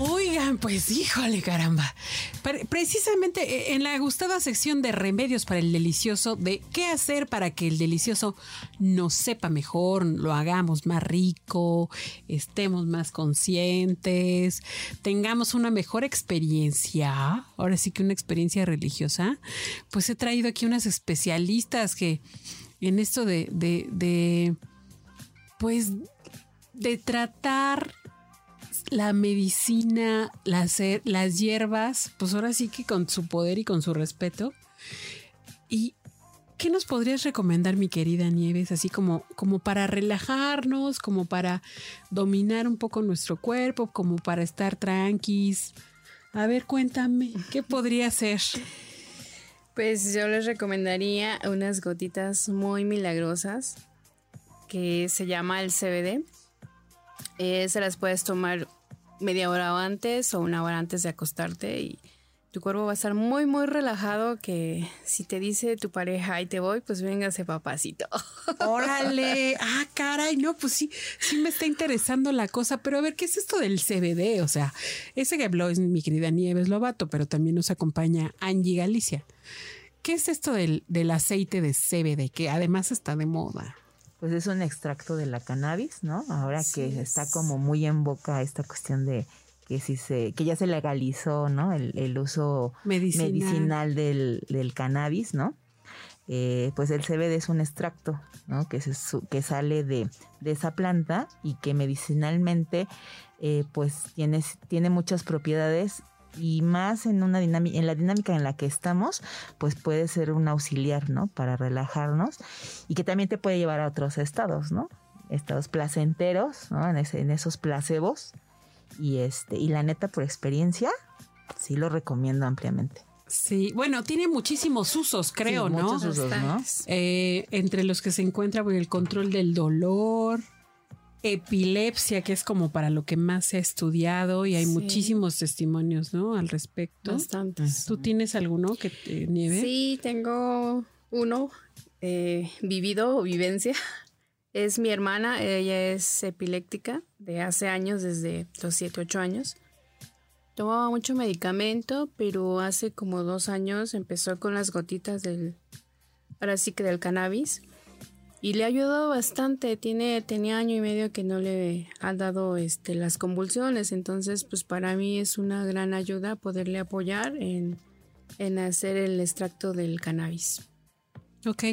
Oigan, pues híjole caramba. Precisamente eh, en la gustada sección de remedios para el delicioso, de qué hacer para que el delicioso nos sepa mejor, lo hagamos más rico, estemos más conscientes, tengamos una mejor experiencia, ahora sí que una experiencia religiosa, pues he traído aquí unas especialistas que en esto de, de, de pues, de tratar la medicina, las, hierbas, pues ahora sí que con su poder y con su respeto. ¿Y qué nos podrías recomendar, mi querida Nieves? Así como, como para relajarnos, como para dominar un poco nuestro cuerpo, como para estar tranquis. A ver, cuéntame, ¿qué podría ser? Pues yo les recomendaría unas gotitas muy milagrosas que se llama el CBD. Eh, se las puedes tomar media hora antes o una hora antes de acostarte y tu cuerpo va a estar muy muy relajado que si te dice tu pareja ahí te voy, pues véngase papacito. Órale, ah caray, no, pues sí, sí me está interesando la cosa, pero a ver, ¿qué es esto del CBD? O sea, ese que habló es mi querida Nieves Lobato, pero también nos acompaña Angie Galicia. ¿Qué es esto del, del aceite de CBD que además está de moda? Pues es un extracto de la cannabis, ¿no? Ahora que está como muy en boca esta cuestión de que si se, que ya se legalizó, ¿no? El, uso medicinal, del, cannabis, ¿no? Eh, pues el CBD es un extracto, ¿no? Que, se, que sale de, de, esa planta y que medicinalmente, eh, pues tiene, tiene muchas propiedades y más en una dinámica, en la dinámica en la que estamos, pues puede ser un auxiliar, ¿no? Para relajarnos y que también te puede llevar a otros estados, ¿no? Estados placenteros, ¿no? En, en esos placebos y este y la neta por experiencia sí lo recomiendo ampliamente. Sí, bueno, tiene muchísimos usos, creo, ¿no? Muchos usos, ¿no? Eh, entre los que se encuentra el control del dolor, epilepsia, que es como para lo que más se ha estudiado y hay muchísimos testimonios, ¿no? Al respecto. Bastantes. ¿Tú tienes alguno que te nieve? Sí, tengo uno eh, vivido o vivencia. Es mi hermana, ella es epiléptica de hace años, desde los 7, 8 años. Tomaba mucho medicamento, pero hace como dos años empezó con las gotitas del, ahora sí que del cannabis y le ha ayudado bastante. Tiene, tenía año y medio que no le han dado este, las convulsiones, entonces pues para mí es una gran ayuda poderle apoyar en, en hacer el extracto del cannabis. Ok,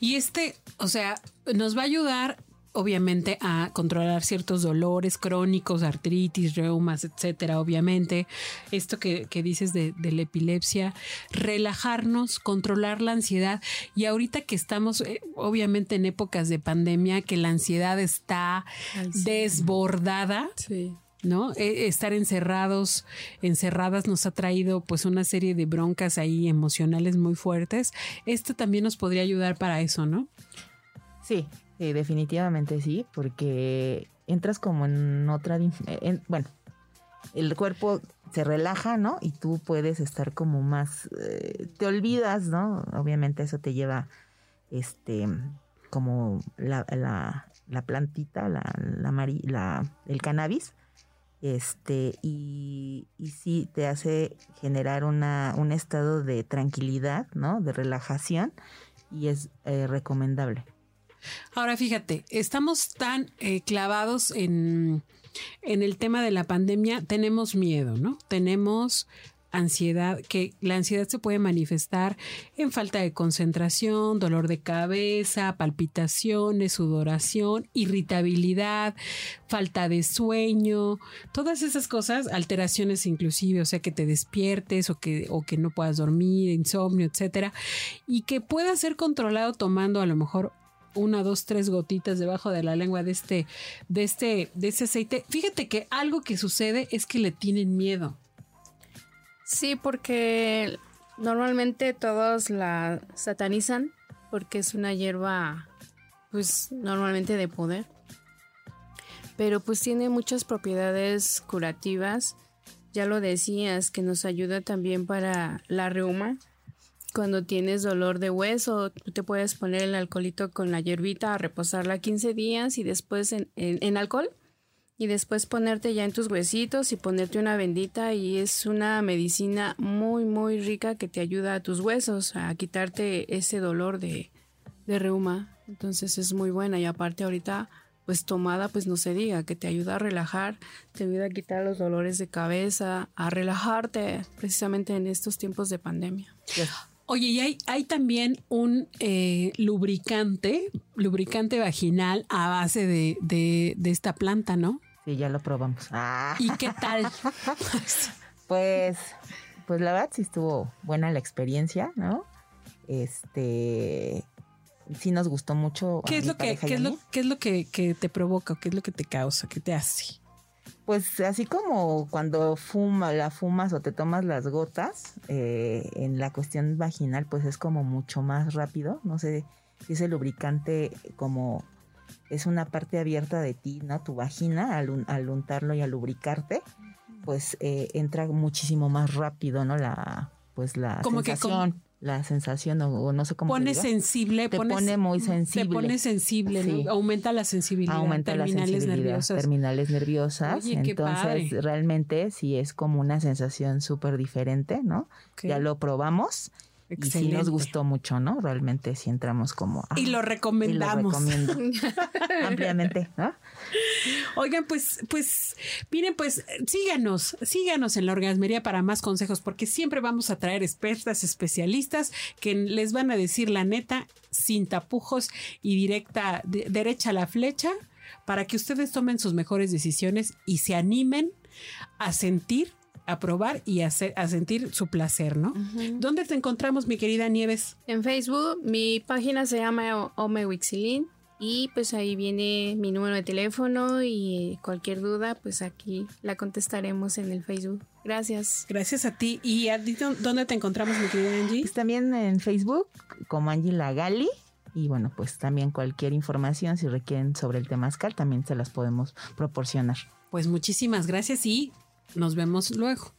y este, o sea, nos va a ayudar obviamente a controlar ciertos dolores crónicos, artritis, reumas, etcétera, obviamente. Esto que, dices de, la epilepsia, relajarnos, controlar la ansiedad. Y ahorita que estamos, eh, obviamente, en épocas de pandemia, que la ansiedad está desbordada. ¿no? E, estar encerrados, encerradas nos ha traído pues una serie de broncas ahí emocionales muy fuertes. Esto también nos podría ayudar para eso, ¿no? Sí, definitivamente sí, porque entras como en otra... bueno, el cuerpo se relaja, ¿no? Y tú puedes estar como más... Eh, te olvidas, ¿no? Obviamente eso te lleva, este, como la, la, plantita, la, la, el cannabis, este, y, y sí te hace generar una, un estado de tranquilidad, ¿no? De relajación y es eh, recomendable. Ahora fíjate, estamos tan eh, clavados en, en el tema de la pandemia, tenemos miedo, ¿no? Tenemos ansiedad, que la ansiedad se puede manifestar en falta de concentración, dolor de cabeza, palpitaciones, sudoración, irritabilidad, falta de sueño, todas esas cosas, alteraciones inclusive, o sea, que te despiertes o que, o que no puedas dormir, insomnio, etcétera, y que pueda ser controlado tomando a lo mejor una, dos, tres gotitas debajo de la lengua de este, de este, de ese aceite. Fíjate que algo que sucede es que le tienen miedo. Sí, porque normalmente todos la satanizan porque es una hierba pues normalmente de poder. Pero pues tiene muchas propiedades curativas. Ya lo decías, que nos ayuda también para la reuma. Cuando tienes dolor de hueso, tú te puedes poner el alcoholito con la hierbita a reposarla 15 días y después en, alcohol y después ponerte ya en tus huesitos y ponerte una bendita y es una medicina muy muy rica que te ayuda a tus huesos a quitarte ese dolor de, de reuma. Entonces es muy buena y aparte ahorita pues tomada pues no se diga, que te ayuda a relajar, te ayuda a quitar los dolores de cabeza, a relajarte precisamente en estos tiempos de pandemia. Oye, y hay, hay también un eh, lubricante, lubricante vaginal a base de, de, de esta planta, ¿no? Sí, ya lo probamos. Ah. ¿Y qué tal? pues, pues la verdad sí estuvo buena la experiencia, ¿no? Este, sí nos gustó mucho. ¿Qué es lo que, qué es lo, qué es lo que, te provoca? ¿Qué es lo que te causa? ¿Qué te hace? Pues así como cuando fuma, la fumas o te tomas las gotas, eh, en la cuestión vaginal, pues es como mucho más rápido. No sé si ese lubricante como es una parte abierta de ti, ¿no? Tu vagina, al, untarlo y al lubricarte, pues eh, entra muchísimo más rápido, ¿no? La, pues la como sensación. La sensación o, no sé cómo pone sensible te pone muy sensible. te pone sensible aumenta la sensibilidad aumenta terminales la nerviosas. terminales nerviosas. Entonces realmente sí es como una sensación súper diferente no ya lo probamos y sí nos gustó mucho, ¿no? Realmente sí entramos como... y lo recomendamos. ampliamente, ¿no? Oigan, pues, pues, miren, pues síganos, síganos en la orgasmería para más consejos, porque siempre vamos a traer expertas, especialistas que les van a decir la neta, sin tapujos y directa, derecha a la flecha, para que ustedes tomen sus mejores decisiones y se animen a sentir a probar y a, a sentir su placer, ¿no? ¿Dónde te encontramos, mi querida Nieves? En Facebook, mi página se llama Omewixilin y pues ahí viene mi número de teléfono y cualquier duda, pues aquí la contestaremos en el Facebook. Gracias. Gracias a ti. ¿Y a dónde te encontramos, mi querida Angie? Pues también en Facebook como Angie Lagali. Y bueno, pues también cualquier información, si requieren sobre el temazcal, también se las podemos proporcionar. Pues muchísimas gracias y nos vemos luego.